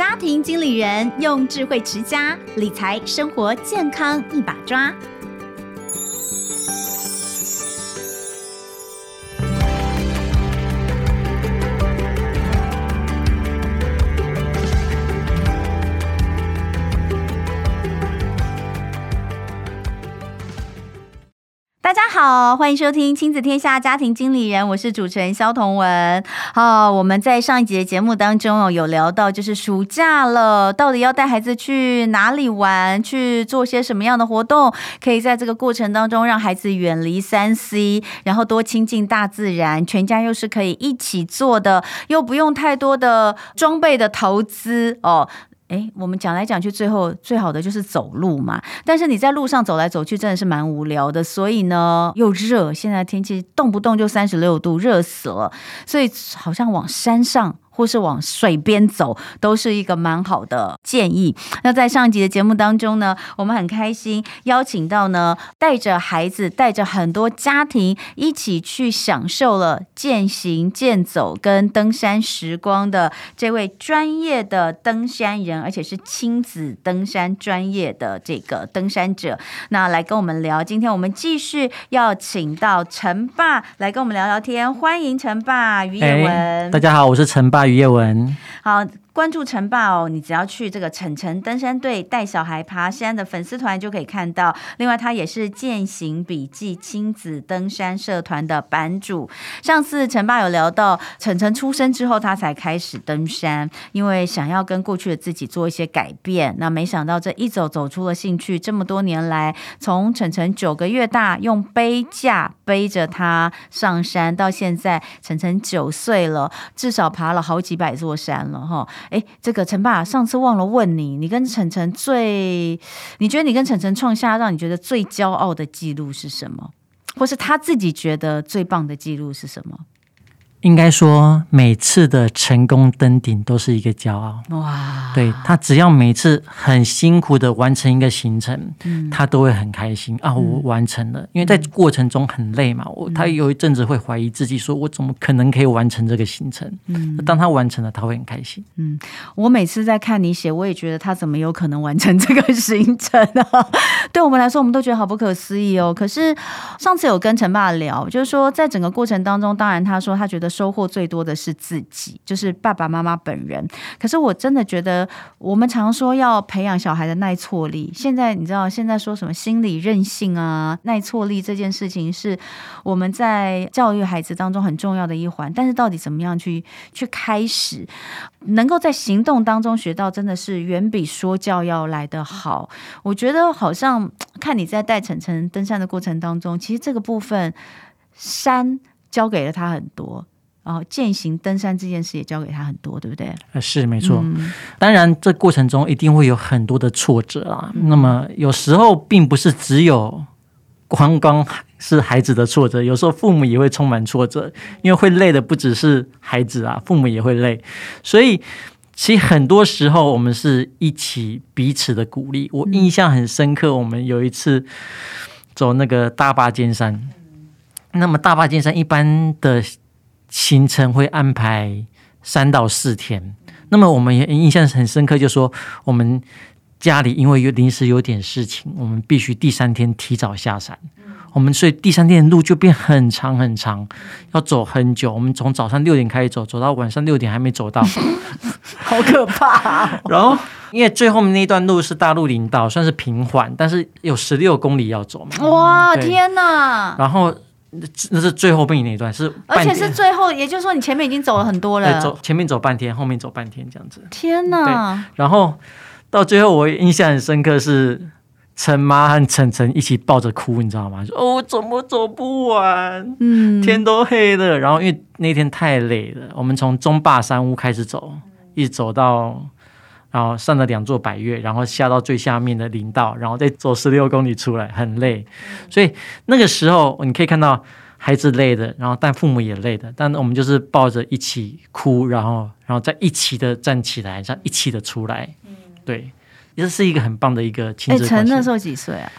家庭经理人用智慧持家，理财生活健康一把抓。好，欢迎收听亲子天下家庭经理人，我是主持人萧彤文。好，我们在上一节节目当中哦，有聊到就是暑假了，到底要带孩子去哪里玩，去做些什么样的活动，可以在这个过程当中让孩子远离三 C，然后多亲近大自然，全家又是可以一起做的，又不用太多的装备的投资哦。哎，我们讲来讲去，最后最好的就是走路嘛。但是你在路上走来走去，真的是蛮无聊的。所以呢，又热，现在天气动不动就三十六度，热死了。所以好像往山上。或是往水边走，都是一个蛮好的建议。那在上一集的节目当中呢，我们很开心邀请到呢，带着孩子，带着很多家庭一起去享受了健行健走跟登山时光的这位专业的登山人，而且是亲子登山专业的这个登山者。那来跟我们聊，今天我们继续要请到陈爸来跟我们聊聊天，欢迎陈爸于业文。大家好，我是陈爸。于业文，好。关注陈爸哦，你只要去这个晨晨登山队带小孩爬山的粉丝团就可以看到。另外，他也是健行笔记亲子登山社团的版主。上次陈爸有聊到，晨晨出生之后，他才开始登山，因为想要跟过去的自己做一些改变。那没想到这一走走出了兴趣，这么多年来，从晨晨九个月大用背架背着他上山，到现在晨晨九岁了，至少爬了好几百座山了哈。哎，这个陈爸，上次忘了问你，你跟晨晨最，你觉得你跟晨晨创下让你觉得最骄傲的记录是什么？或是他自己觉得最棒的记录是什么？应该说，每次的成功登顶都是一个骄傲。哇！对，他只要每次很辛苦的完成一个行程，嗯、他都会很开心啊！我完成了，嗯、因为在过程中很累嘛。我、嗯、他有一阵子会怀疑自己，说我怎么可能可以完成这个行程？嗯，当他完成了，他会很开心。嗯，我每次在看你写，我也觉得他怎么有可能完成这个行程啊？对我们来说，我们都觉得好不可思议哦。可是上次有跟陈爸聊，就是说在整个过程当中，当然他说他觉得。收获最多的是自己，就是爸爸妈妈本人。可是我真的觉得，我们常说要培养小孩的耐挫力。现在你知道，现在说什么心理韧性啊、耐挫力这件事情，是我们在教育孩子当中很重要的一环。但是到底怎么样去去开始，能够在行动当中学到，真的是远比说教要来得好。我觉得好像看你在带晨晨登山的过程当中，其实这个部分山教给了他很多。然后践行登山这件事也教给他很多，对不对？是没错。嗯、当然，这过程中一定会有很多的挫折啊。嗯、那么有时候并不是只有光光是孩子的挫折，有时候父母也会充满挫折，因为会累的不只是孩子啊，父母也会累。所以，其实很多时候我们是一起彼此的鼓励。我印象很深刻，我们有一次走那个大巴尖山，那么大巴尖山一般的。行程会安排三到四天，那么我们也印象很深刻，就是说我们家里因为有临时有点事情，我们必须第三天提早下山。我们所以第三天的路就变很长很长，要走很久。我们从早上六点开始走，走到晚上六点还没走到，好可怕哦。然后因为最后面那一段路是大陆林道，算是平缓，但是有十六公里要走嘛。哇，天哪！然后。那那是最后面那一段，是而且是最后，也就是说你前面已经走了很多了。走前面走半天，后面走半天这样子。天哪！然后到最后，我印象很深刻是陈妈和晨晨一起抱着哭，你知道吗？说哦，我怎么走不完？嗯，天都黑了。然后因为那天太累了，我们从中坝山屋开始走，一直走到。然后上了两座百岳，然后下到最下面的林道，然后再走十六公里出来，很累。所以那个时候你可以看到孩子累的，然后但父母也累的，但我们就是抱着一起哭，然后然后再一起的站起来，再一起的出来。嗯，对，这是一个很棒的一个亲子。陈那时候几岁啊？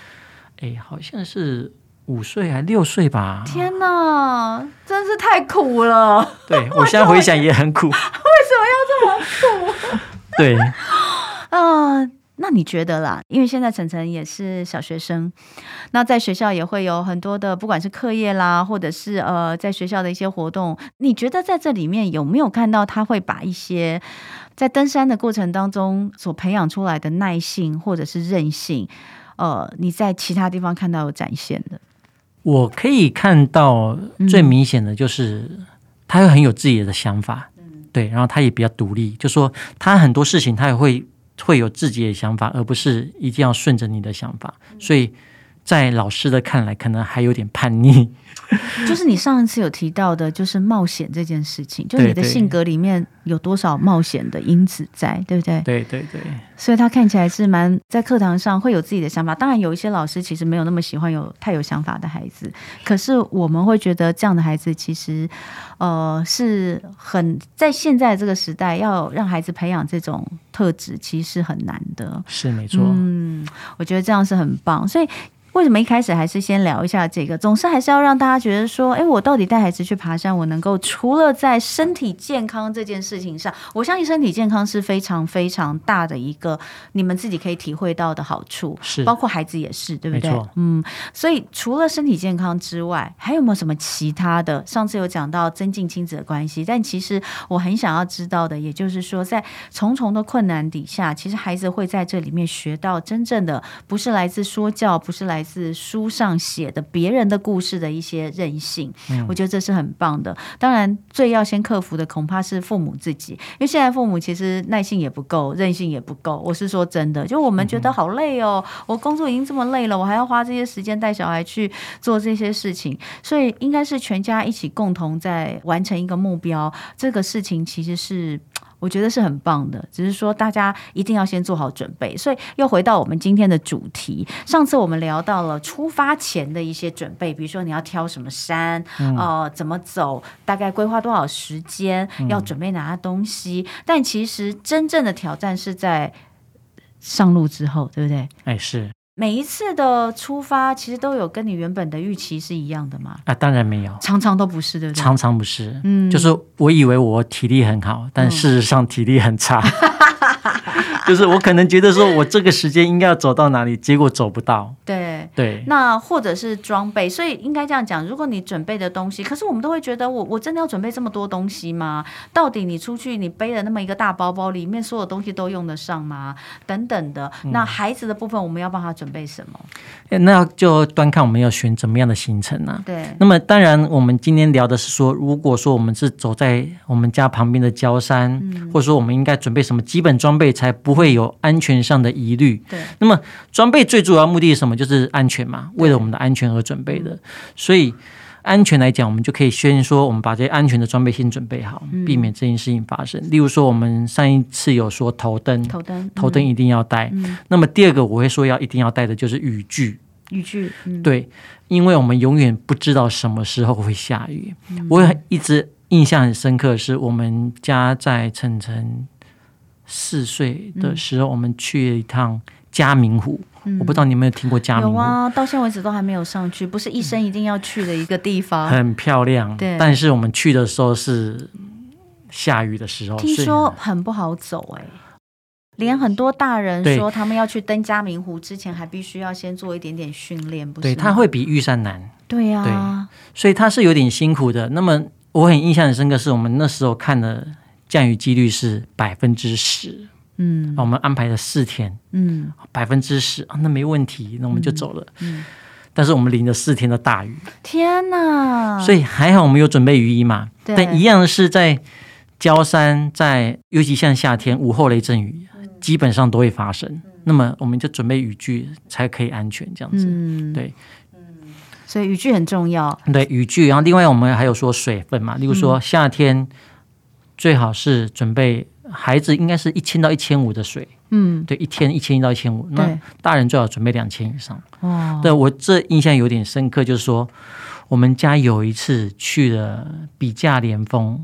哎，好像是五岁还六岁吧？天哪，真是太苦了。对，我现在回想也很苦。对啊、呃，那你觉得啦？因为现在晨晨也是小学生，那在学校也会有很多的，不管是课业啦，或者是呃，在学校的一些活动，你觉得在这里面有没有看到他会把一些在登山的过程当中所培养出来的耐性或者是韧性，呃，你在其他地方看到有展现的？我可以看到最明显的就是，他会很有自己的想法，嗯，对，然后他也比较独立，就说他很多事情他也会会有自己的想法，而不是一定要顺着你的想法，所以在老师的看来，可能还有点叛逆。就是你上一次有提到的，就是冒险这件事情，就你的性格里面有多少冒险的因子在，对不对？对对对。所以他看起来是蛮在课堂上会有自己的想法。当然，有一些老师其实没有那么喜欢有太有想法的孩子，可是我们会觉得这样的孩子其实，呃，是很在现在这个时代要让孩子培养这种特质，其实是很难的。是没错。嗯，我觉得这样是很棒。所以。为什么一开始还是先聊一下这个？总是还是要让大家觉得说，哎，我到底带孩子去爬山，我能够除了在身体健康这件事情上，我相信身体健康是非常非常大的一个你们自己可以体会到的好处，是包括孩子也是，对不对？嗯，所以除了身体健康之外，还有没有什么其他的？上次有讲到增进亲子的关系，但其实我很想要知道的，也就是说，在重重的困难底下，其实孩子会在这里面学到真正的，不是来自说教，不是来。来自书上写的别人的故事的一些任性，嗯，我觉得这是很棒的。当然，最要先克服的恐怕是父母自己，因为现在父母其实耐性也不够，韧性也不够。我是说真的，就我们觉得好累哦，我工作已经这么累了，我还要花这些时间带小孩去做这些事情，所以应该是全家一起共同在完成一个目标。这个事情其实是。我觉得是很棒的，只是说大家一定要先做好准备。所以又回到我们今天的主题，上次我们聊到了出发前的一些准备，比如说你要挑什么山，嗯、呃，怎么走，大概规划多少时间，要准备哪些东西。嗯、但其实真正的挑战是在上路之后，对不对？哎，是。每一次的出发，其实都有跟你原本的预期是一样的吗？啊，当然没有，常常都不是，对不对？常常不是，嗯，就是我以为我体力很好，但事实上体力很差。嗯就是我可能觉得说，我这个时间应该要走到哪里，结果走不到。对对，那或者是装备，所以应该这样讲：如果你准备的东西，可是我们都会觉得我，我我真的要准备这么多东西吗？到底你出去，你背了那么一个大包包，里面所有东西都用得上吗？等等的。那孩子的部分，我们要帮他准备什么？嗯、那就端看我们要选怎么样的行程呢、啊？对。那么当然，我们今天聊的是说，如果说我们是走在我们家旁边的郊山，嗯、或者说我们应该准备什么基本装备才不。不会有安全上的疑虑。对，那么装备最主要目的是什么？就是安全嘛，为了我们的安全而准备的。所以安全来讲，我们就可以先说，我们把这些安全的装备先准备好，避免这件事情发生。例如说，我们上一次有说头灯，头灯，头灯一定要带。那么第二个我会说要一定要带的就是雨具。雨具，对，因为我们永远不知道什么时候会下雨。我也一直印象很深刻，是我们家在晨晨。四岁的时候，我们去了一趟嘉明湖。嗯、我不知道你有没有听过嘉明湖？有啊，到现在为止都还没有上去。不是一生一定要去的一个地方。很漂亮，对。但是我们去的时候是下雨的时候，听说很不好走哎、欸。连很多大人说，他们要去登嘉明湖之前，还必须要先做一点点训练，不是？对，它会比玉山难。对呀、啊，所以它是有点辛苦的。那么我很印象很深刻，是我们那时候看的。降雨几率是百分之十，嗯，我们安排了四天，嗯，百分之十啊，那没问题，那我们就走了，嗯，嗯，但是我们淋了四天的大雨，天哪！所以还好我们有准备雨衣嘛，对，但一样的是在焦山，在尤其像夏天午后雷阵雨，嗯，基本上都会发生，嗯，那么我们就准备雨具才可以安全这样子，嗯，对，嗯，所以雨具很重要，对，雨具，然后另外我们还有说水分嘛，例如说夏天。最好是准备孩子应该是一千到一千五的水，嗯，对，一天一千一到一千五，那大人最好准备两千以上。哦，对，我这印象有点深刻，就是说我们家有一次去了笔架连峰，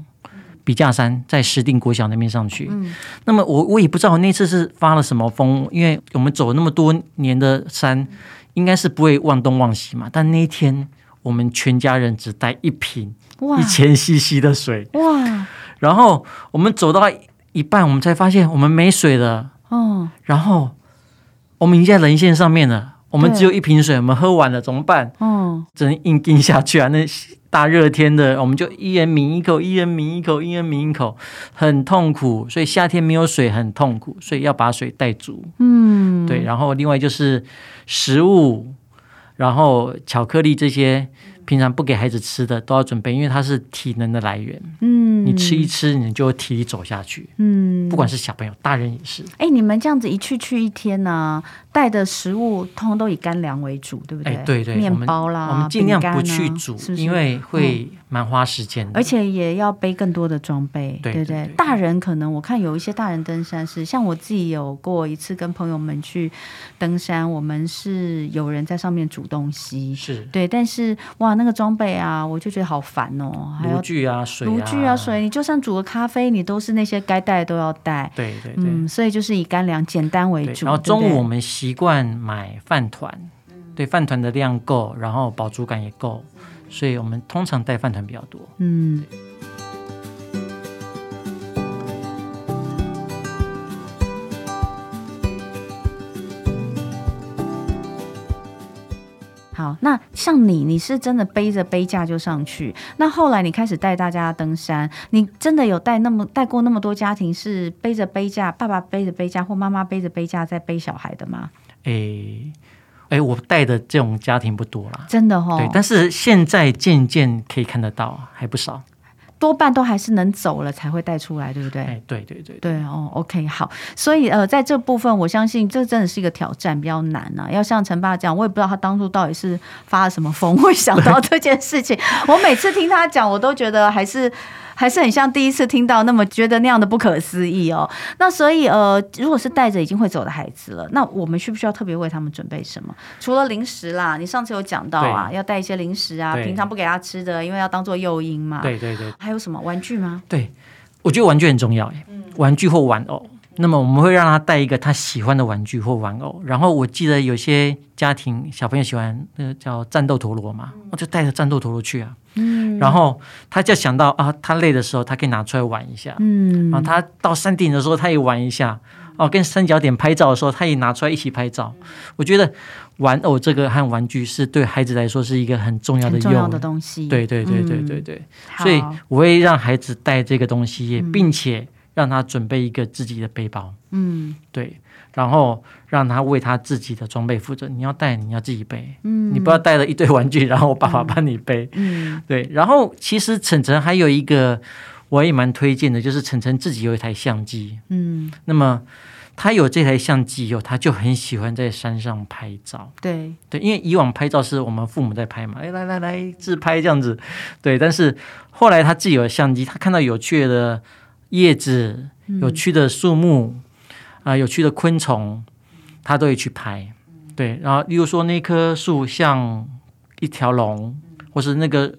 笔架山在石碇国小那边上去，嗯，那么我我也不知道那次是发了什么疯，因为我们走了那么多年的山，应该是不会忘东忘西嘛，但那一天我们全家人只带一瓶一千 CC 的水，哇。然后我们走到一一半，我们才发现我们没水了。哦，然后我们已经在人线上面了，我们只有一瓶水，我们喝完了怎么办？嗯，只能硬硬下去啊！那大热天的，我们就一人抿一口，一人抿一口，一人抿一口，很痛苦。所以夏天没有水很痛苦，所以要把水带足。嗯，对。然后另外就是食物，然后巧克力这些。平常不给孩子吃的都要准备，因为它是体能的来源。嗯，你吃一吃，你就有体力走下去。嗯，不管是小朋友，大人也是。哎，你们这样子一去去一天呢、啊，带的食物通通都以干粮为主，对不对？哎，对对，面包啦，我们尽量不去煮，是是因为会蛮花时间的、嗯，而且也要背更多的装备，对，对不对？大人可能我看有一些大人登山是，像我自己有过一次跟朋友们去登山，我们是有人在上面煮东西，是对，但是哇。那个装备啊，我就觉得好烦哦，还有炉具啊、水啊、炉具啊、水，你就算煮个咖啡，你都是那些该带都要带。对对对，嗯，所以就是以干粮简单为主。然后中午我们习惯买饭团，对，饭团的量够，然后饱足感也够，所以我们通常带饭团比较多。嗯。好，那像你，你是真的背着背架就上去。那后来你开始带大家登山，你真的有带那么带过那么多家庭是背着背架，爸爸背着背架或妈妈背着背架在背小孩的吗？诶、欸、诶，我带的这种家庭不多啦，真的哈、哦。对，但是现在渐渐可以看得到，还不少。多半都还是能走了才会带出来，对不对？哎，对对对对哦，OK，好，所以呃，在这部分，我相信这真的是一个挑战，比较难啊。要像陈爸这样，我也不知道他当初到底是发了什么疯，会想到这件事情。我每次听他讲，我都觉得还是。还是很像第一次听到那么觉得那样的不可思议哦。那所以呃，如果是带着已经会走的孩子了，那我们需不需要特别为他们准备什么？除了零食啦，你上次有讲到啊，要带一些零食啊，平常不给他吃的，因为要当做诱因嘛。对对对。还有什么玩具吗？对，我觉得玩具很重要哎，玩具或玩偶。那么我们会让他带一个他喜欢的玩具或玩偶。然后我记得有些家庭小朋友喜欢那个叫战斗陀螺嘛，我就带着战斗陀螺去啊。嗯，然后他就想到啊，他累的时候，他可以拿出来玩一下。嗯，然后他到山顶的时候，他也玩一下。哦，跟三角点拍照的时候，他也拿出来一起拍照。我觉得玩偶这个和玩具是对孩子来说是一个很重要的重要的东西。对对对对对对，嗯，所以我会让孩子带这个东西，并且让他准备一个自己的背包。嗯，对。然后让他为他自己的装备负责。你要带，你要自己背。嗯，你不要带了一堆玩具，然后我爸爸帮你背。嗯，对。然后其实晨晨还有一个我也蛮推荐的，就是晨晨自己有一台相机。嗯，那么他有这台相机以后，他就很喜欢在山上拍照。对对，因为以往拍照是我们父母在拍嘛，哎，来来来自拍这样子。对，但是后来他自己有相机，他看到有趣的叶子、有趣的树木。啊，有趣的昆虫，他都会去拍，对。然后，例如说那棵树像一条龙，或是那个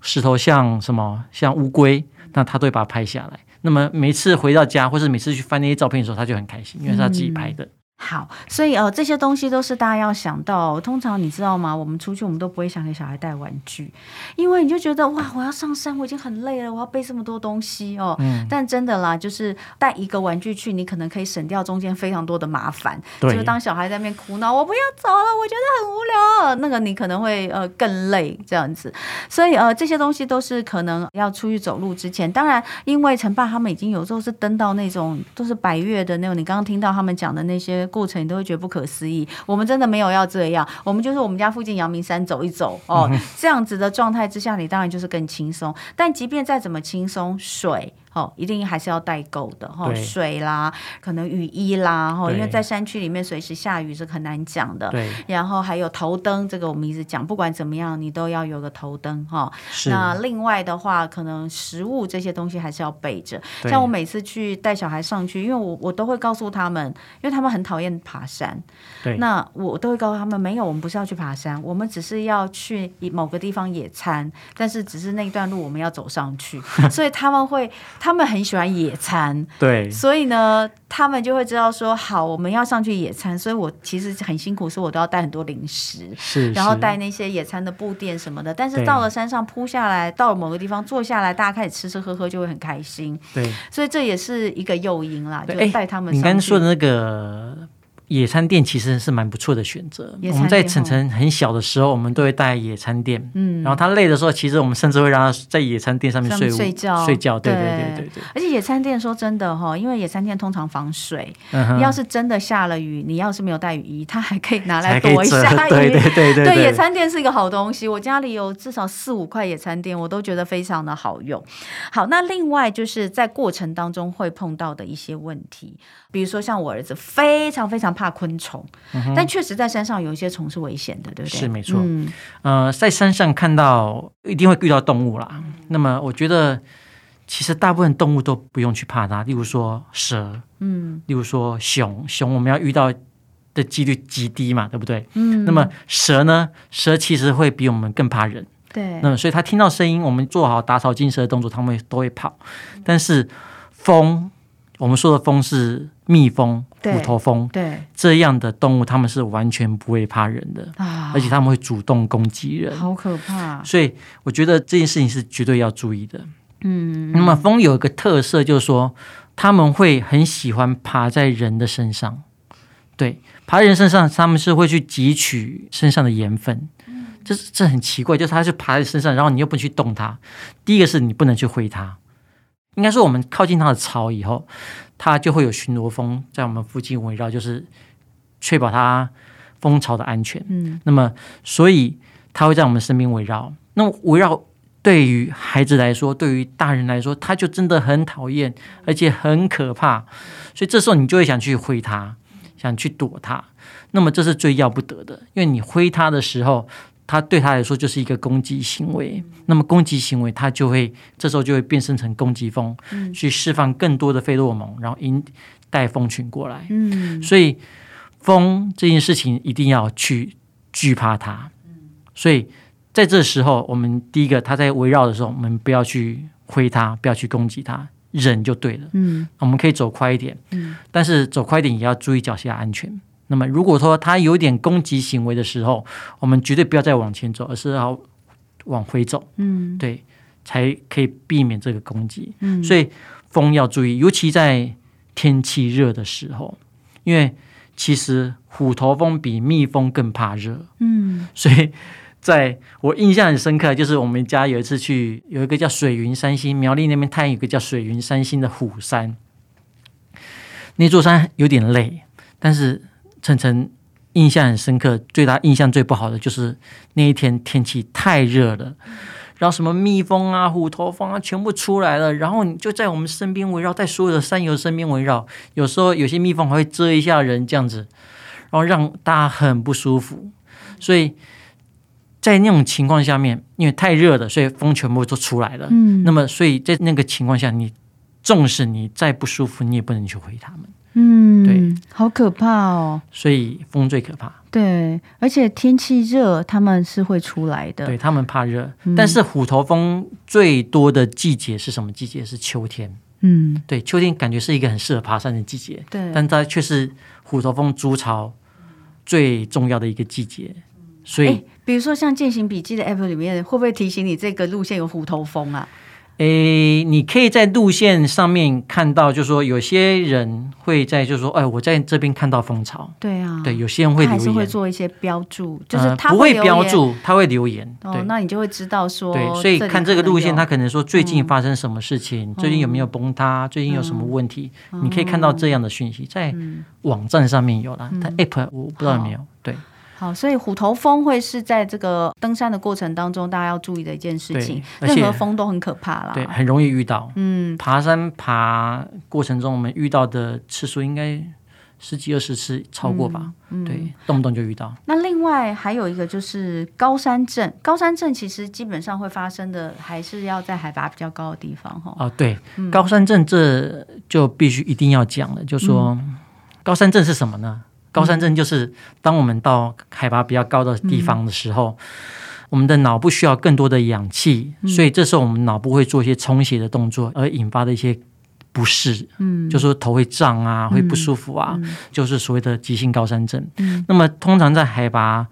石头像什么，像乌龟，那他都会把它拍下来。那么每次回到家，或是每次去翻那些照片的时候，他就很开心，因为是他自己拍的。好，所以呃，这些东西都是大家要想到。通常你知道吗？我们出去，我们都不会想给小孩带玩具，因为你就觉得哇，我要上山，我已经很累了，我要背这么多东西哦。嗯。但真的啦，就是带一个玩具去，你可能可以省掉中间非常多的麻烦。对。就是当小孩在那边哭闹，我不要走了，我觉得很无聊。那个你可能会呃更累这样子。所以呃，这些东西都是可能要出去走路之前，当然，因为陈爸他们已经有时候是登到那种都是白月的那种，你刚刚听到他们讲的那些。过程你都会觉得不可思议，我们真的没有要这样，我们就是我们家附近阳明山走一走哦，这样子的状态之下，你当然就是更轻松。但即便再怎么轻松，水。哦，一定还是要带够的哈，水啦，可能雨衣啦，哈，因为在山区里面随时下雨是很难讲的。对，然后还有头灯，这个我们一直讲，不管怎么样，你都要有个头灯哈。是。那另外的话，可能食物这些东西还是要备着。像我每次去带小孩上去，因为我我都会告诉他们，因为他们很讨厌爬山。对。那我都会告诉他们，没有，我们不是要去爬山，我们只是要去某个地方野餐，但是只是那一段路我们要走上去，所以他们会。他们很喜欢野餐，对，所以呢，他们就会知道说，好，我们要上去野餐，所以我其实很辛苦，所以我都要带很多零食，是，然后带那些野餐的布垫什么的。但是到了山上铺下来，到了某个地方坐下来，大家开始吃吃喝喝，就会很开心。对，所以这也是一个诱因啦，就带他们。你刚刚说的那个。野餐垫其实是蛮不错的选择。我们在晨晨很小的时候，我们都会带野餐垫。嗯，然后他累的时候，其实我们甚至会让他在野餐垫上面睡睡觉。睡觉，对对对对对。而且野餐垫说真的哈，因为野餐垫通常防水。嗯。要是真的下了雨，你要是没有带雨衣，它还可以拿来 躲一下雨。对对对对。对，野餐垫是一个好东西。我家里有至少四五块野餐垫，我都觉得非常的好用。好，那另外就是在过程当中会碰到的一些问题。比如说，像我儿子非常非常怕昆虫，嗯、但确实在山上有一些虫是危险的，对不对？是没错。嗯、呃，在山上看到一定会遇到动物啦。嗯、那么，我觉得其实大部分动物都不用去怕它。例如说蛇，嗯，例如说熊，熊我们要遇到的几率极低嘛，对不对？嗯。那么蛇呢？蛇其实会比我们更怕人。对。那么，所以它听到声音，我们做好打草惊蛇的动作，它们都会跑。但是风。我们说的风是蜜蜂、虎头蜂，对这样的动物，它们是完全不会怕人的，啊、而且他们会主动攻击人，好可怕！所以我觉得这件事情是绝对要注意的。嗯，那么蜂有一个特色，就是说他们会很喜欢爬在人的身上，对，爬在人身上，他们是会去汲取身上的盐分。嗯，这这很奇怪，就是它是爬在身上，然后你又不能去动它。第一个是你不能去挥它。应该说，我们靠近它的巢以后，它就会有巡逻蜂在我们附近围绕，就是确保它蜂巢的安全。嗯，那么所以它会在我们身边围绕。那围绕对于孩子来说，对于大人来说，它就真的很讨厌，而且很可怕。所以这时候你就会想去挥它，想去躲它。那么这是最要不得的，因为你挥它的时候。它对他来说就是一个攻击行为，那么攻击行为，它就会这时候就会变身成攻击蜂，嗯、去释放更多的费洛蒙，然后引带蜂群过来。嗯，所以蜂这件事情一定要去惧怕它。所以在这时候，我们第一个，它在围绕的时候，我们不要去挥它，不要去攻击它，忍就对了。嗯，我们可以走快一点，嗯，但是走快一点也要注意脚下安全。那么，如果说它有点攻击行为的时候，我们绝对不要再往前走，而是要往回走。嗯，对，才可以避免这个攻击。嗯，所以蜂要注意，尤其在天气热的时候，因为其实虎头蜂比蜜蜂更怕热。嗯，所以在我印象很深刻，就是我们家有一次去，有一个叫水云山星，苗栗那边它有一个叫水云山星的虎山，那座山有点累，但是。晨晨印象很深刻，最大印象最不好的就是那一天天气太热了，然后什么蜜蜂啊、虎头蜂啊全部出来了，然后你就在我们身边围绕，在所有的山友身边围绕，有时候有些蜜蜂还会蛰一下人这样子，然后让大家很不舒服。所以在那种情况下面，因为太热了，所以风全部都出来了。嗯，那么所以在那个情况下，你纵使你再不舒服，你也不能去回他们。嗯，对，好可怕哦。所以风最可怕。对，而且天气热，他们是会出来的。对，他们怕热，嗯、但是虎头蜂最多的季节是什么季节？是秋天。嗯，对，秋天感觉是一个很适合爬山的季节。对，但它却是虎头蜂筑巢最重要的一个季节。所以，比如说像健行笔记的 app 里面，会不会提醒你这个路线有虎头蜂啊？诶，你可以在路线上面看到，就是说有些人会在，就是说，哎，我在这边看到蜂巢。对啊，对，有些人会留言，还是会做一些标注，就是他不会标注，他会留言。哦，那你就会知道说，对，所以看这个路线，他可能说最近发生什么事情，最近有没有崩塌，最近有什么问题，你可以看到这样的讯息，在网站上面有了，但 App 我不知道有没有，对。好，所以虎头蜂会是在这个登山的过程当中，大家要注意的一件事情。任何蜂都很可怕啦，对，很容易遇到。嗯，爬山爬过程中，我们遇到的次数应该十几二十次超过吧？嗯，对，动不动就遇到。那另外还有一个就是高山症，高山症其实基本上会发生的，还是要在海拔比较高的地方哈。哦，对，高山症这就必须一定要讲了，就说高山症是什么呢？高山症就是当我们到海拔比较高的地方的时候，我们的脑部需要更多的氧气，嗯、所以这时候我们脑部会做一些充血的动作，而引发的一些不适，嗯，就是说头会胀啊，会不舒服啊，嗯、就是所谓的急性高山症。嗯，那么通常在海拔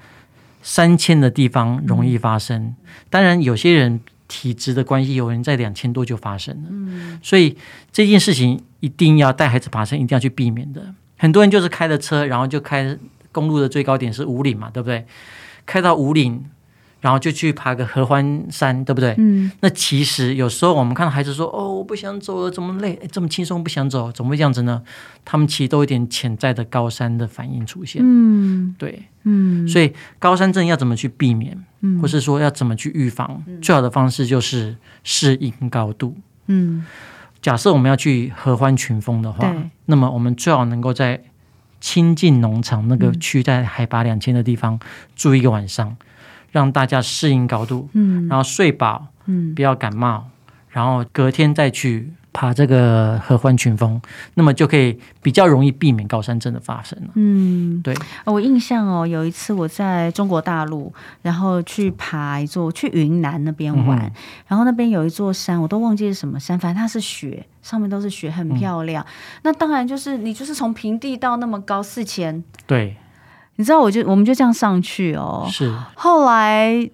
三千的地方容易发生，嗯、当然有些人体质的关系，有人在两千多就发生了。嗯，所以这件事情一定要带孩子爬山，一定要去避免的。很多人就是开着车，然后就开公路的最高点是五岭嘛，对不对？开到五岭，然后就去爬个合欢山，对不对？嗯。那其实有时候我们看到孩子说：“哦，我不想走了，怎么累？这么轻松，不想走，怎么会这样子呢？”他们其实都有点潜在的高山的反应出现。嗯，对，嗯。所以高山症要怎么去避免？嗯，或是说要怎么去预防？嗯，最好的方式就是适应高度。嗯，假设我们要去合欢群峰的话，那么我们最好能够在。亲近农场那个区，在海拔两千的地方住一个晚上，嗯、让大家适应高度，嗯，然后睡饱，嗯，不要感冒，然后隔天再去。爬这个合欢群峰，那么就可以比较容易避免高山症的发生了。嗯，对。我印象哦，有一次我在中国大陆，然后去爬一座，去云南那边玩，嗯、然后那边有一座山，我都忘记是什么山，反正它是雪，上面都是雪，很漂亮。嗯、那当然就是你就是从平地到那么高四千，对。你知道，我就我们就这样上去哦。是。后来。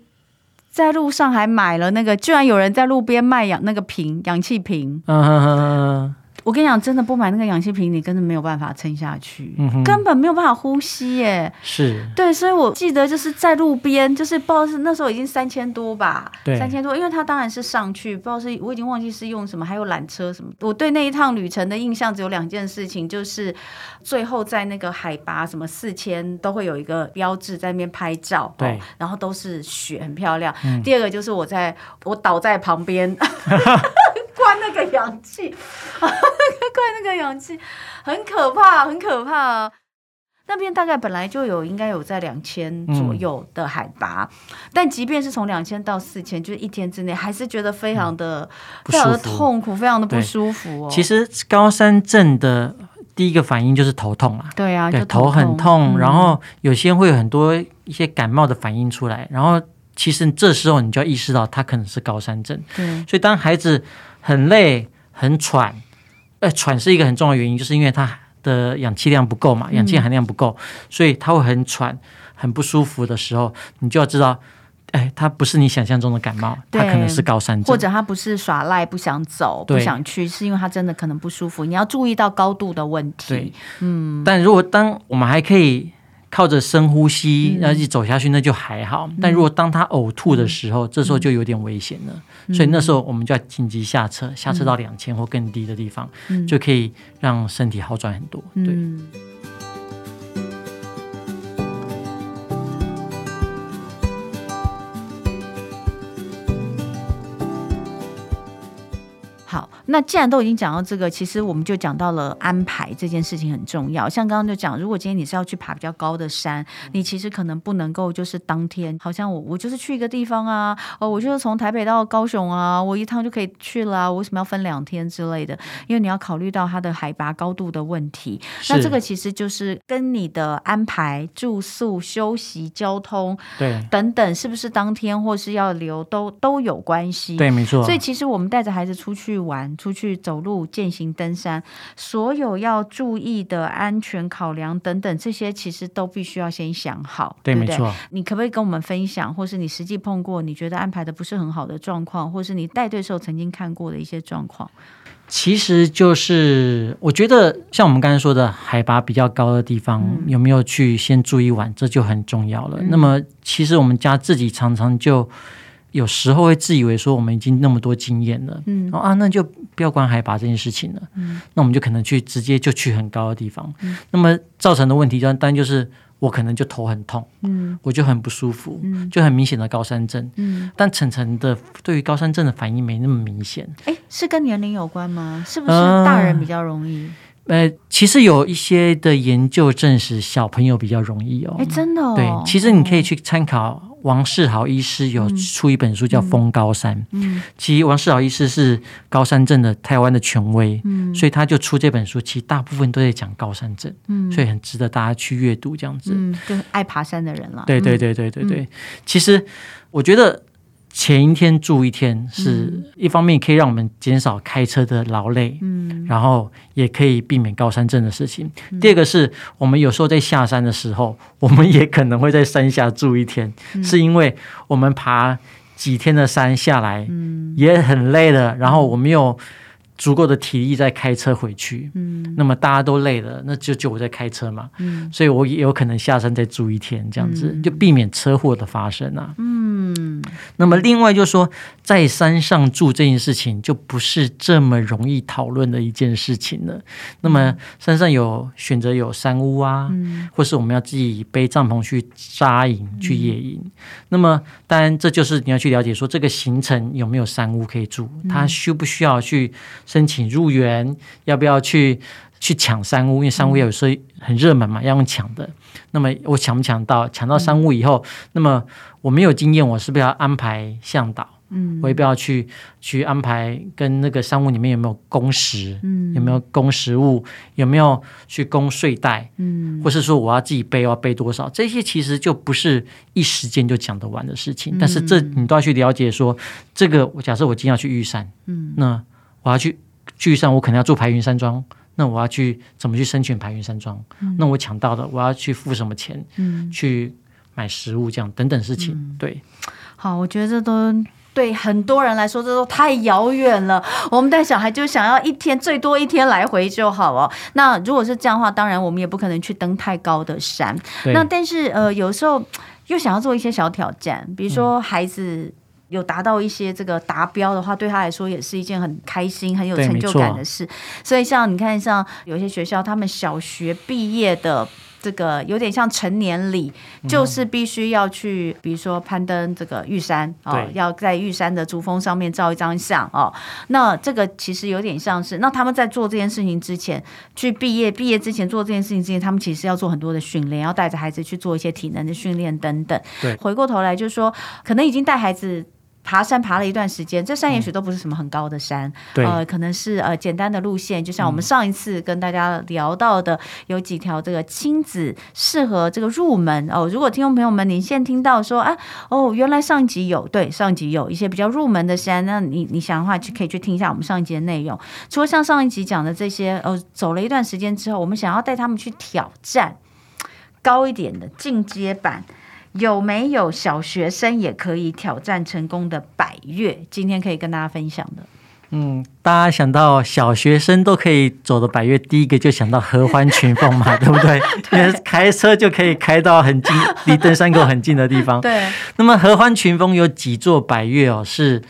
在路上还买了那个，居然有人在路边卖氧那个瓶，氧气瓶。我跟你讲，真的不买那个氧气瓶，你根本没有办法撑下去，嗯、根本没有办法呼吸耶。是，对，所以我记得就是在路边，就是不知道是那时候已经三千多吧，三千多，因为他当然是上去，不知道是我已经忘记是用什么，还有缆车什么。我对那一趟旅程的印象只有两件事情，就是最后在那个海拔什么四千都会有一个标志在那边拍照，对、哦，然后都是雪，很漂亮。嗯、第二个就是我在我倒在旁边。个氧气，关那个氧气，很可怕，很可怕。那边大概本来就有，应该有在两千左右的海拔，嗯、但即便是从两千到四千，就是一天之内，还是觉得非常的、嗯、非常的痛苦，非常的不舒服哦。其实高山症的第一个反应就是头痛啊，对啊，对，就头，头很痛，嗯、然后有些会有很多一些感冒的反应出来，然后其实这时候你就要意识到他可能是高山症。对，所以当孩子。很累，很喘，呃，喘是一个很重要的原因，就是因为它的氧气量不够嘛，氧气含量不够，嗯、所以它会很喘，很不舒服的时候，你就要知道，哎，他不是你想象中的感冒，他可能是高山症，或者他不是耍赖不想走，不想去，是因为他真的可能不舒服，你要注意到高度的问题。对，嗯，但如果当我们还可以。靠着深呼吸，然后一走下去，那就还好。嗯、但如果当他呕吐的时候，嗯、这时候就有点危险了。嗯、所以那时候我们就要紧急下车，下车到两千或更低的地方，嗯、就可以让身体好转很多。对。那既然都已经讲到这个，其实我们就讲到了安排这件事情很重要。像刚刚就讲，如果今天你是要去爬比较高的山，你其实可能不能够就是当天，好像我我就是去一个地方啊，哦，我就是从台北到高雄啊，我一趟就可以去了啊，我为什么要分两天之类的？因为你要考虑到它的海拔高度的问题。那这个其实就是跟你的安排、住宿、休息、交通对等等，是不是当天或是要留都都有关系。对，没错。所以其实我们带着孩子出去玩。出去走路、健行、登山，所有要注意的安全考量等等，这些其实都必须要先想好，对，对不对？没错。你可不可以跟我们分享，或是你实际碰过你觉得安排的不是很好的状况，或是你带队时候曾经看过的一些状况？其实就是我觉得，像我们刚才说的，海拔比较高的地方，嗯、有没有去先住一晚，这就很重要了。嗯、那么，其实我们家自己常常就。有时候会自以为说我们已经那么多经验了，嗯，啊，那就不要管海拔这件事情了，嗯，那我们就可能去直接就去很高的地方，嗯，那么造成的问题就当然就是我可能就头很痛，嗯，我就很不舒服，嗯，就很明显的高山症，嗯，但晨晨的对于高山症的反应没那么明显，哎，是跟年龄有关吗？是不是大人比较容易？呃呃，其实有一些的研究证实，小朋友比较容易哦。哎，真的哦。对，其实你可以去参考王世豪医师有出一本书叫《疯高山》。嗯，其实王世豪医师是高山症的台湾的权威，嗯，所以他就出这本书，其实大部分都在讲高山症，嗯，所以很值得大家去阅读这样子。嗯，就爱爬山的人了。对对对对对对，其实我觉得。前一天住一天，是一方面可以让我们减少开车的劳累，嗯，然后也可以避免高山症的事情。嗯、第二个是我们有时候在下山的时候，我们也可能会在山下住一天，嗯、是因为我们爬几天的山下来，嗯，也很累了，然后我们又。足够的体力再开车回去，嗯，那么大家都累了，那就就我在开车嘛，嗯，所以我也有可能下山再住一天，这样子、嗯、就避免车祸的发生啊，嗯，那么另外就是说，在山上住这件事情就不是这么容易讨论的一件事情了。那么山上有选择有山屋啊，嗯、或是我们要自己背帐篷去扎营去野营，嗯、那么当然这就是你要去了解说这个行程有没有山屋可以住，它需不需要去。申请入园，要不要去去抢山屋？因为山屋有时候很热门嘛，要用抢的。那么我抢不抢到？抢到山屋以后，那么我没有经验，我是不是要安排向导？嗯，我也不要去去安排跟那个商务里面有没有供食？嗯，有没有供食物？有没有去供睡袋？嗯，或是说我要自己背，要背多少？这些其实就不是一时间就讲得完的事情。但是这你都要去了解说，这个我假设我今天要去玉山，嗯，那。我要去聚山，我可能要住白云山庄。那我要去怎么去申请白云山庄？嗯、那我抢到的，我要去付什么钱？嗯，去买食物这样等等事情。嗯、对，好，我觉得这都对很多人来说，这都太遥远了。我们带小孩就想要一天最多一天来回就好哦。那如果是这样的话，当然我们也不可能去登太高的山。那但是呃，有时候又想要做一些小挑战，比如说孩子、嗯。有达到一些这个达标的话，对他来说也是一件很开心、很有成就感的事。所以，像你看，像有些学校，他们小学毕业的这个有点像成年礼，就是必须要去，比如说攀登这个玉山哦，要在玉山的珠峰上面照一张相哦。那这个其实有点像是，那他们在做这件事情之前，去毕业，毕业之前做这件事情之前，他们其实要做很多的训练，要带着孩子去做一些体能的训练等等。对，回过头来就是说，可能已经带孩子。爬山爬了一段时间，这山也许都不是什么很高的山，嗯、对呃，可能是呃简单的路线，就像我们上一次跟大家聊到的，有几条这个亲子适合这个入门哦。如果听众朋友们你现在听到说啊，哦，原来上一集有，对，上一集有一些比较入门的山，那你你想的话就可以去听一下我们上一集的内容。除了像上一集讲的这些，哦，走了一段时间之后，我们想要带他们去挑战高一点的进阶版。有没有小学生也可以挑战成功的百越？今天可以跟大家分享的。嗯，大家想到小学生都可以走的百越，第一个就想到合欢群峰嘛，对不对？对，因为开车就可以开到很近，离登山口很近的地方。对。那么合欢群峰有几座百越哦，是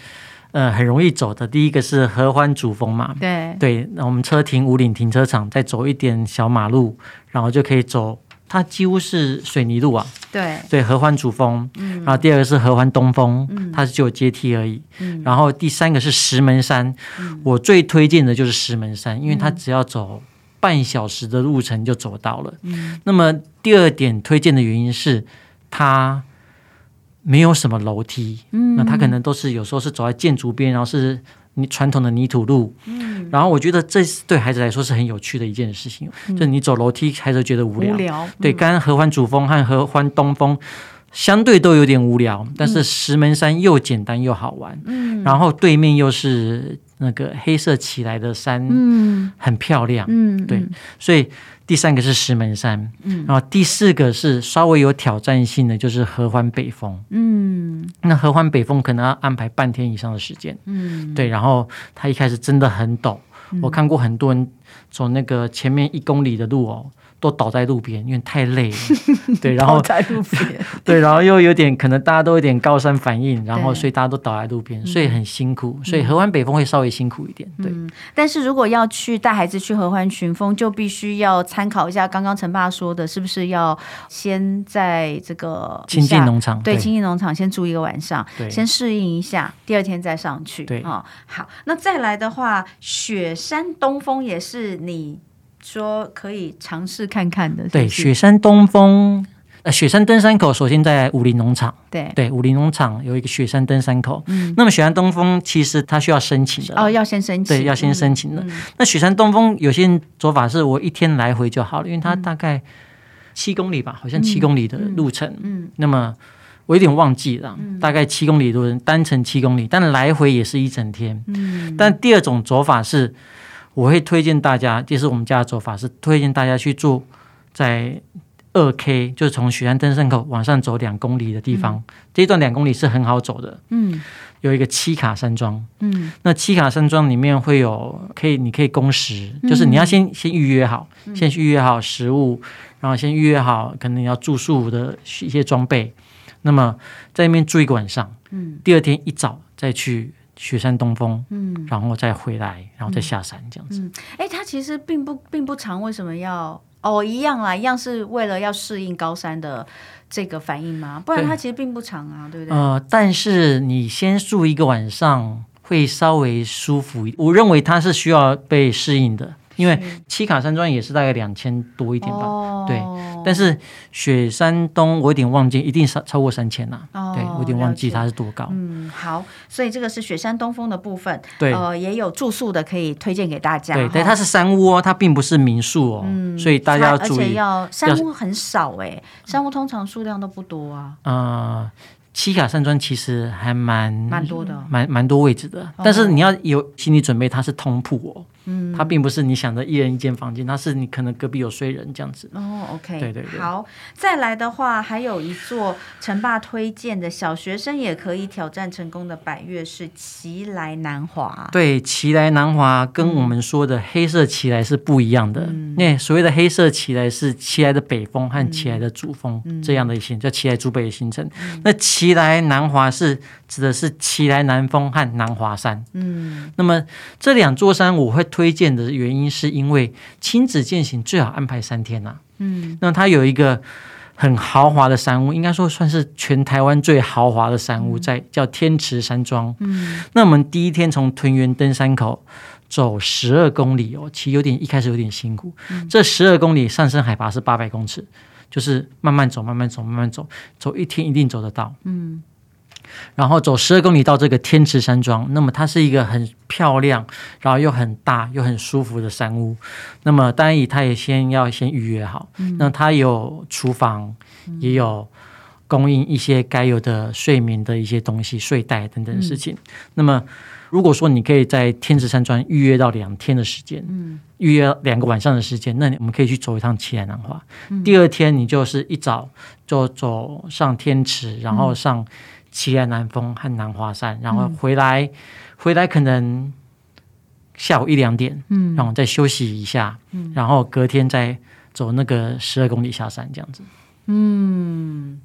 呃很容易走的。第一个是合欢主峰嘛，对对。那我们车停五岭停车场，再走一点小马路，然后就可以走。它几乎是水泥路啊，对。对，合欢主峰，嗯，然后第二个是合欢东峰，嗯，它是只有阶梯而已，嗯，然后第三个是石门山，嗯，我最推荐的就是石门山，因为它只要走半小时的路程就走到了，嗯，那么第二点推荐的原因是它没有什么楼梯，嗯，那它可能都是有时候是走在建筑边，然后是。你传统的泥土路，嗯，然后我觉得这是对孩子来说是很有趣的一件事情，嗯、就是你走楼梯孩子觉得无聊，无聊嗯、对，刚刚合欢主峰和合欢东峰相对都有点无聊，但是石门山又简单又好玩，嗯，然后对面又是那个黑色起来的山，嗯，很漂亮，嗯，对，所以。第三个是石门山，嗯，然后第四个是稍微有挑战性的，就是合欢北峰，嗯，那合欢北峰可能要安排半天以上的时间，嗯，对，然后它一开始真的很陡，嗯，我看过很多人走那个前面一公里的路哦。都倒在路边，因为太累了。对，然后在路边，对，然后又有点可能大家都有点高山反应，然后所以大家都倒在路边，所以很辛苦。所以合欢北峰会稍微辛苦一点。对，但是如果要去带孩子去合欢群峰，就必须要参考一下刚刚陈爸说的，是不是要先在这个亲近农场，对，亲近农场先住一个晚上，先适应一下，第二天再上去。对啊，好，那再来的话，雪山东峰也是你。说可以尝试看看的？对，雪山东峰。呃，雪山登山口首先在武林农场，对对，武林农场有一个雪山登山口。嗯，那么雪山东峰其实它需要申请的哦，要先申请，对，要先申请的。那雪山东峰有些人走法是我一天来回就好了，因为它大概七公里吧，好像七公里的路程。嗯，嗯那么我有点忘记了，嗯、大概七公里多，单程七公里，但来回也是一整天。嗯，但第二种走法是，我会推荐大家，这是我们家的做法是推荐大家去住在。二 K 就是从雪山登山口往上走两公里的地方，嗯、这一段两公里是很好走的。嗯，有一个七卡山庄。嗯，那七卡山庄里面会有可以，你可以供食，嗯、就是你要先先预约好，嗯、先去预约好食物，然后先预约好可能要住宿的一些装备。那么在那边住一个晚上。嗯，第二天一早再去雪山东峰。嗯，然后再回来，然后再下山这样子。哎、嗯，它其实并不并不长，为什么要？哦，一样啦，一样是为了要适应高山的这个反应吗？不然它其实并不长啊，对，对不对？呃，但是你先住一个晚上会稍微舒服，我认为它是需要被适应的。因为七卡山庄也是大概两千多一点吧，哦、对。但是雪山东我有点忘记，一定超超过三千呐。哦、对，我有点忘记它是多高。嗯，好，所以这个是雪山东峰的部分。对，呃，也有住宿的可以推荐给大家。对，但，它是山屋哦，它并不是民宿哦。嗯，所以大家要注意。而且要山屋很少哎，山屋通常数量都不多啊。啊、呃。七卡山庄其实还蛮蛮多的，蛮蛮多位置的，哦、但是你要有心理准备，它是通铺哦，嗯，它并不是你想的一人一间房间，它是你可能隔壁有睡人这样子。哦，OK，对对对。好，再来的话，还有一座陈爸推荐的小学生也可以挑战成功的百岳是奇来南华。对，奇来南华跟我们说的黑色奇来是不一样的。那、嗯、所谓的黑色奇来是奇来的北风和奇来的主峰、嗯、这样的一些叫奇来主北的形成。嗯、那奇来南华是指的是奇来南峰和南华山。嗯，那么这两座山我会推荐的原因，是因为亲子践行最好安排三天呐、啊。嗯，那它有一个很豪华的山屋，应该说算是全台湾最豪华的山屋，在叫天池山庄。嗯，那我们第一天从屯园登山口走十二公里哦，其实有点一开始有点辛苦。嗯、这十二公里上升海拔是八百公尺。就是慢慢走，慢慢走，慢慢走，走一天一定走得到。嗯，然后走十二公里到这个天池山庄，那么它是一个很漂亮，然后又很大又很舒服的山屋。那么当然，它也先要先预约好。嗯，那它有厨房，也有供应一些该有的睡眠的一些东西，睡袋等等的事情。嗯，那么。如果说你可以在天池山庄预约到两天的时间，嗯，预约两个晚上的时间，那我们可以去走一趟奇莱南华。嗯、第二天你就是一早就走上天池，然后上奇莱南峰和南华山，然后回来，嗯、回来可能下午一两点，嗯，然后再休息一下，嗯，然后隔天再走那个十二公里下山这样子。嗯，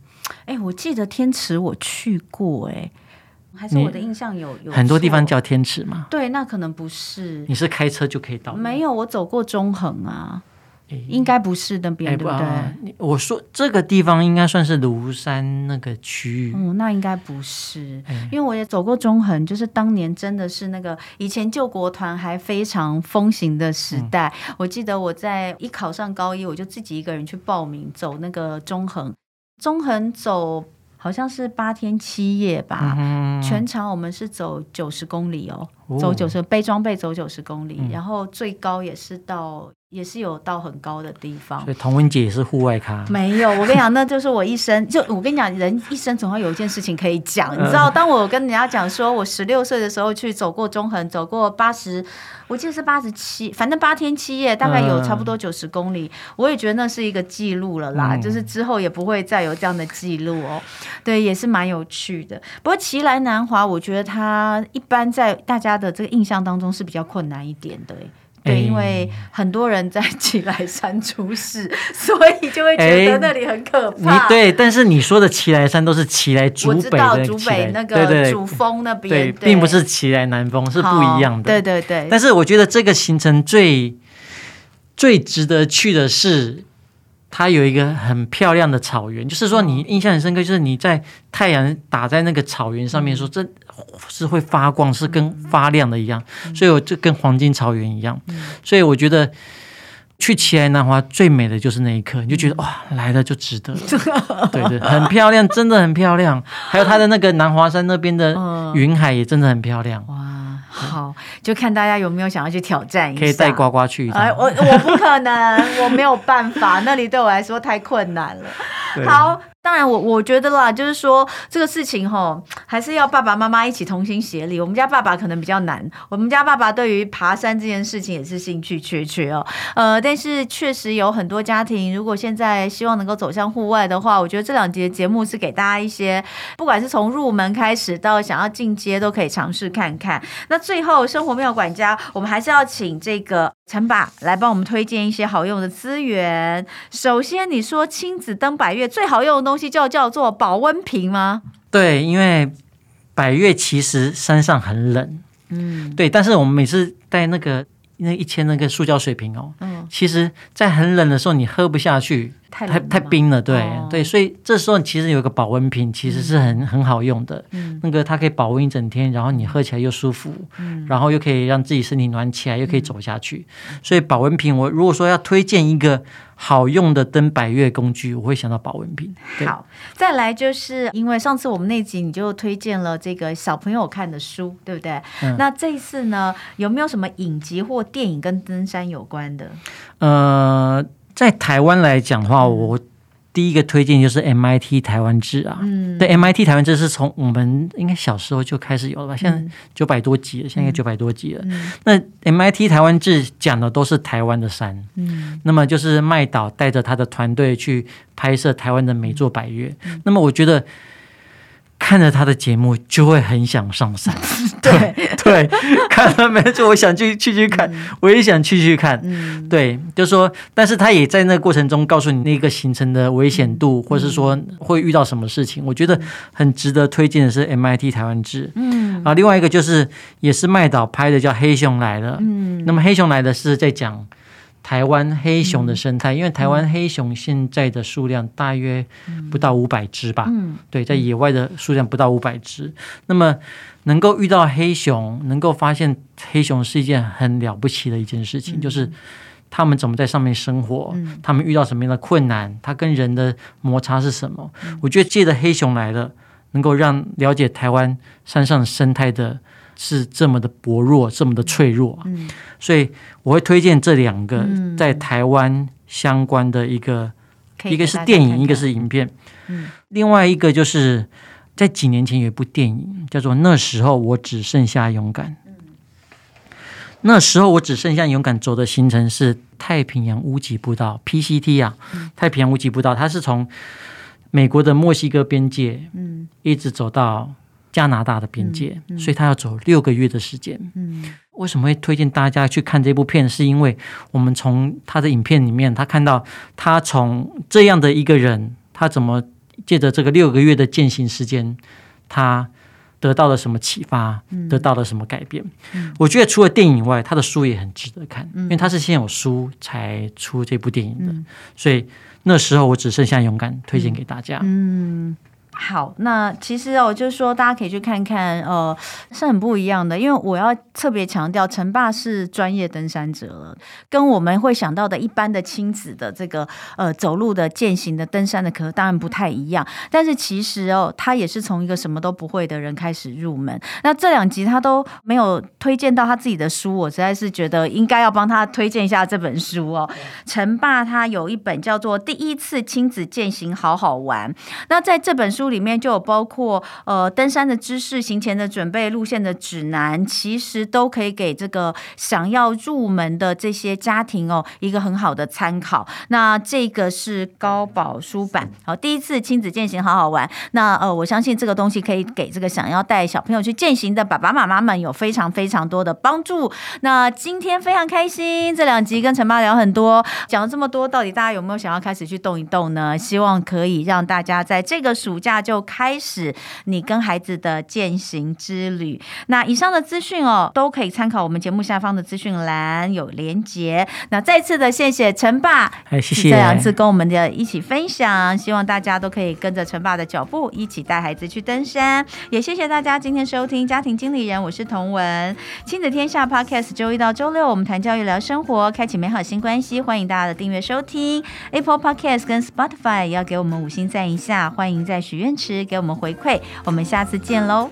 哎，我记得天池我去过，哎。还是我的印象有有很多地方叫天池嘛？对，那可能不是。你是开车就可以到？没有，我走过中横啊，欸、应该不是那边，欸、对不对？啊、我说这个地方应该算是庐山那个区域。嗯，那应该不是，欸、因为我也走过中横，就是当年真的是那个以前救国团还非常风行的时代。嗯、我记得我在一考上高一，我就自己一个人去报名走那个中横，中横走。好像是八天七夜吧，嗯、全长我们是走九十公里哦，哦走九十背装备走九十公里，嗯、然后最高也是到。也是有到很高的地方，所以童文姐也是户外咖。没有，我跟你讲，那就是我一生就我跟你讲，人一生总要有一件事情可以讲。你知道，当我跟人家讲说我十六岁的时候去走过中横，走过八十，我记得是八十七，反正八天七夜，大概有差不多九十公里。我也觉得那是一个记录了啦，嗯、就是之后也不会再有这样的记录哦。对，也是蛮有趣的。不过奇来南华，我觉得它一般在大家的这个印象当中是比较困难一点的。对，因为很多人在奇来山出事，所以就会觉得那里很可怕。对，但是你说的奇来山都是奇来主北的主北那个主峰那边，对，并不是奇来南峰，是不一样的。对对对。但是我觉得这个行程最最值得去的是。它有一个很漂亮的草原，就是说你印象很深刻，就是你在太阳打在那个草原上面，说这是会发光，是跟发亮的一样，所以我就跟黄金草原一样。所以我觉得去奇莱南华最美的就是那一刻，你就觉得哇，来了就值得了。对对，很漂亮，真的很漂亮。还有它的那个南华山那边的云海也真的很漂亮。哇，好，就看大家有没有想要去挑战一下。可以带呱呱去。哎，我我不可能，我没有办法，那里对我来说太困难了。好。当然我，我觉得啦，就是说这个事情齁，还是要爸爸妈妈一起同心协力。我们家爸爸可能比较难，我们家爸爸对于爬山这件事情也是兴趣缺缺哦。呃，但是确实有很多家庭，如果现在希望能够走向户外的话，我觉得这两节节目是给大家一些，不管是从入门开始到想要进阶，都可以尝试看看。那最后，生活妙管家，我们还是要请这个陈爸来帮我们推荐一些好用的资源。首先，你说亲子登百岳最好用的东西。就叫做保温瓶吗？对，因为百越其实山上很冷，嗯，对。但是我们每次带那个那一千那个塑胶水瓶哦，嗯，其实，在很冷的时候你喝不下去，太太太冰了，对、哦、对。所以这时候其实有个保温瓶，其实是很、嗯、很好用的，嗯，那个它可以保温一整天，然后你喝起来又舒服，嗯，然后又可以让自己身体暖起来，又可以走下去。嗯、所以保温瓶，我如果说要推荐一个。好用的登百越工具，我会想到保温瓶。好，再来就是因为上次我们那集你就推荐了这个小朋友看的书，对不对？嗯、那这一次呢，有没有什么影集或电影跟登山有关的？呃，在台湾来讲的话，嗯、我。第一个推荐就是 MIT 台湾志啊，嗯，对，MIT 台湾志是从我们应该小时候就开始有了吧？现在九百多集了，现在应该九百多集了。嗯、那 MIT 台湾志讲的都是台湾的山，嗯，那么就是麦岛带着他的团队去拍摄台湾的每座百岳，嗯、那么我觉得。看着他的节目，就会很想上山。对对，看了没错，我想去去去看，嗯、我也想去去看。嗯、对，就是说，但是他也在那个过程中告诉你那个行程的危险度，嗯、或是说会遇到什么事情。我觉得很值得推荐的是 MIT 台湾志。嗯，啊，另外一个就是也是麦导拍的，叫《黑熊来了》。嗯，那么《黑熊来了》是在讲。台湾黑熊的生态，因为台湾黑熊现在的数量大约不到五百只吧，嗯，对，在野外的数量不到五百只。那么能够遇到黑熊，能够发现黑熊是一件很了不起的一件事情，就是他们怎么在上面生活，他们遇到什么样的困难，他跟人的摩擦是什么？我觉得借着黑熊来了，能够让了解台湾山上生态的。是这么的薄弱，这么的脆弱，嗯，所以我会推荐这两个在台湾相关的一个，嗯、一个是电影，看看。一个是影片，嗯，另外一个就是在几年前有一部电影叫做《那时候我只剩下勇敢》，嗯，那时候我只剩下勇敢，走的行程是太平洋屋脊步道 （PCT） 啊，嗯、太平洋屋脊步道，它是从美国的墨西哥边界，嗯，一直走到。加拿大的边界，嗯嗯、所以他要走六个月的时间。嗯，为什么会推荐大家去看这部片？是因为我们从他的影片里面，他看到他从这样的一个人，他怎么借着这个六个月的践行时间，他得到了什么启发，嗯、得到了什么改变？嗯、我觉得除了电影以外，他的书也很值得看，嗯、因为他是先有书才出这部电影的。嗯、所以那时候我只剩下勇敢，推荐给大家。嗯。嗯好，那其实哦，就是说大家可以去看看，呃，是很不一样的。因为我要特别强调，陈爸是专业登山者了，跟我们会想到的一般的亲子的这个呃走路的践行的登山的，可能当然不太一样。但是其实哦，他也是从一个什么都不会的人开始入门。那这两集他都没有推荐到他自己的书，我实在是觉得应该要帮他推荐一下这本书哦。陈爸他有一本叫做《第一次亲子践行好好玩》，那在这本书。里面就有包括呃登山的知识、行前的准备、路线的指南，其实都可以给这个想要入门的这些家庭哦一个很好的参考。那这个是高宝书版，好，第一次亲子健行好好玩。那呃，我相信这个东西可以给这个想要带小朋友去健行的爸爸妈妈们有非常非常多的帮助。那今天非常开心，这两集跟陈爸聊很多，讲了这么多，到底大家有没有想要开始去动一动呢？希望可以让大家在这个暑假。假就开始你跟孩子的践行之旅。那以上的资讯哦，都可以参考我们节目下方的资讯栏有连结。那再次的谢谢陈爸，哎，谢谢，这两次跟我们的一起分享，希望大家都可以跟着陈爸的脚步，一起带孩子去登山。也谢谢大家今天收听家庭经理人，我是童文，亲子天下 Podcast，周一到周六我们谈教育聊生活，开启美好新关系，欢迎大家的订阅收听 Apple Podcast 跟 Spotify，也要给我们五星赞一下，欢迎在许愿坚持给我们回馈，我们下次见喽。